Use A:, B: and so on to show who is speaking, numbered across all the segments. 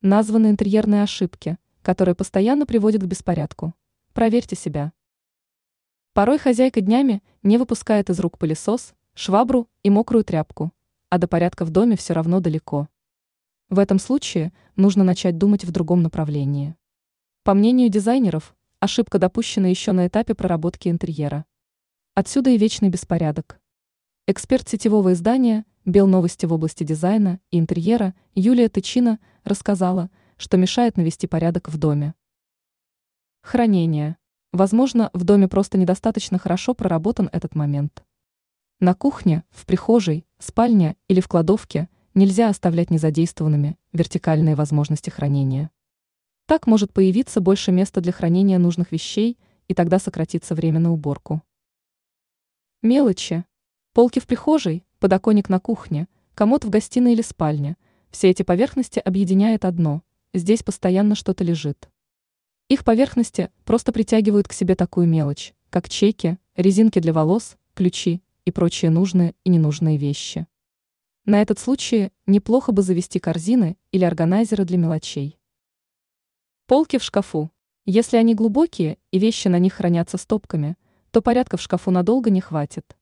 A: названы интерьерные ошибки, которые постоянно приводят к беспорядку. Проверьте себя. Порой хозяйка днями не выпускает из рук пылесос, швабру и мокрую тряпку, а до порядка в доме все равно далеко. В этом случае нужно начать думать в другом направлении. По мнению дизайнеров, ошибка допущена еще на этапе проработки интерьера. Отсюда и вечный беспорядок. Эксперт сетевого издания Белновости в области дизайна и интерьера Юлия Тычина рассказала, что мешает навести порядок в доме. Хранение. Возможно, в доме просто недостаточно хорошо проработан этот момент. На кухне, в прихожей, спальне или в кладовке нельзя оставлять незадействованными вертикальные возможности хранения. Так может появиться больше места для хранения нужных вещей, и тогда сократится время на уборку. Мелочи. Полки в прихожей, подоконник на кухне, комод в гостиной или спальне – все эти поверхности объединяет одно – здесь постоянно что-то лежит. Их поверхности просто притягивают к себе такую мелочь, как чеки, резинки для волос, ключи и прочие нужные и ненужные вещи. На этот случай неплохо бы завести корзины или органайзеры для мелочей. Полки в шкафу. Если они глубокие и вещи на них хранятся стопками, то порядка в шкафу надолго не хватит.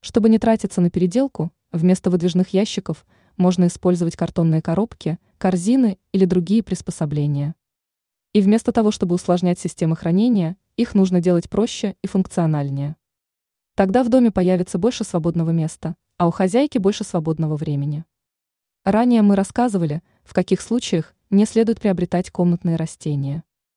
A: Чтобы не тратиться на переделку, вместо выдвижных ящиков можно использовать картонные коробки, корзины или другие приспособления. И вместо того, чтобы усложнять системы хранения, их нужно делать проще и функциональнее. Тогда в доме появится больше свободного места, а у хозяйки больше свободного времени. Ранее мы рассказывали, в каких случаях не следует приобретать комнатные растения.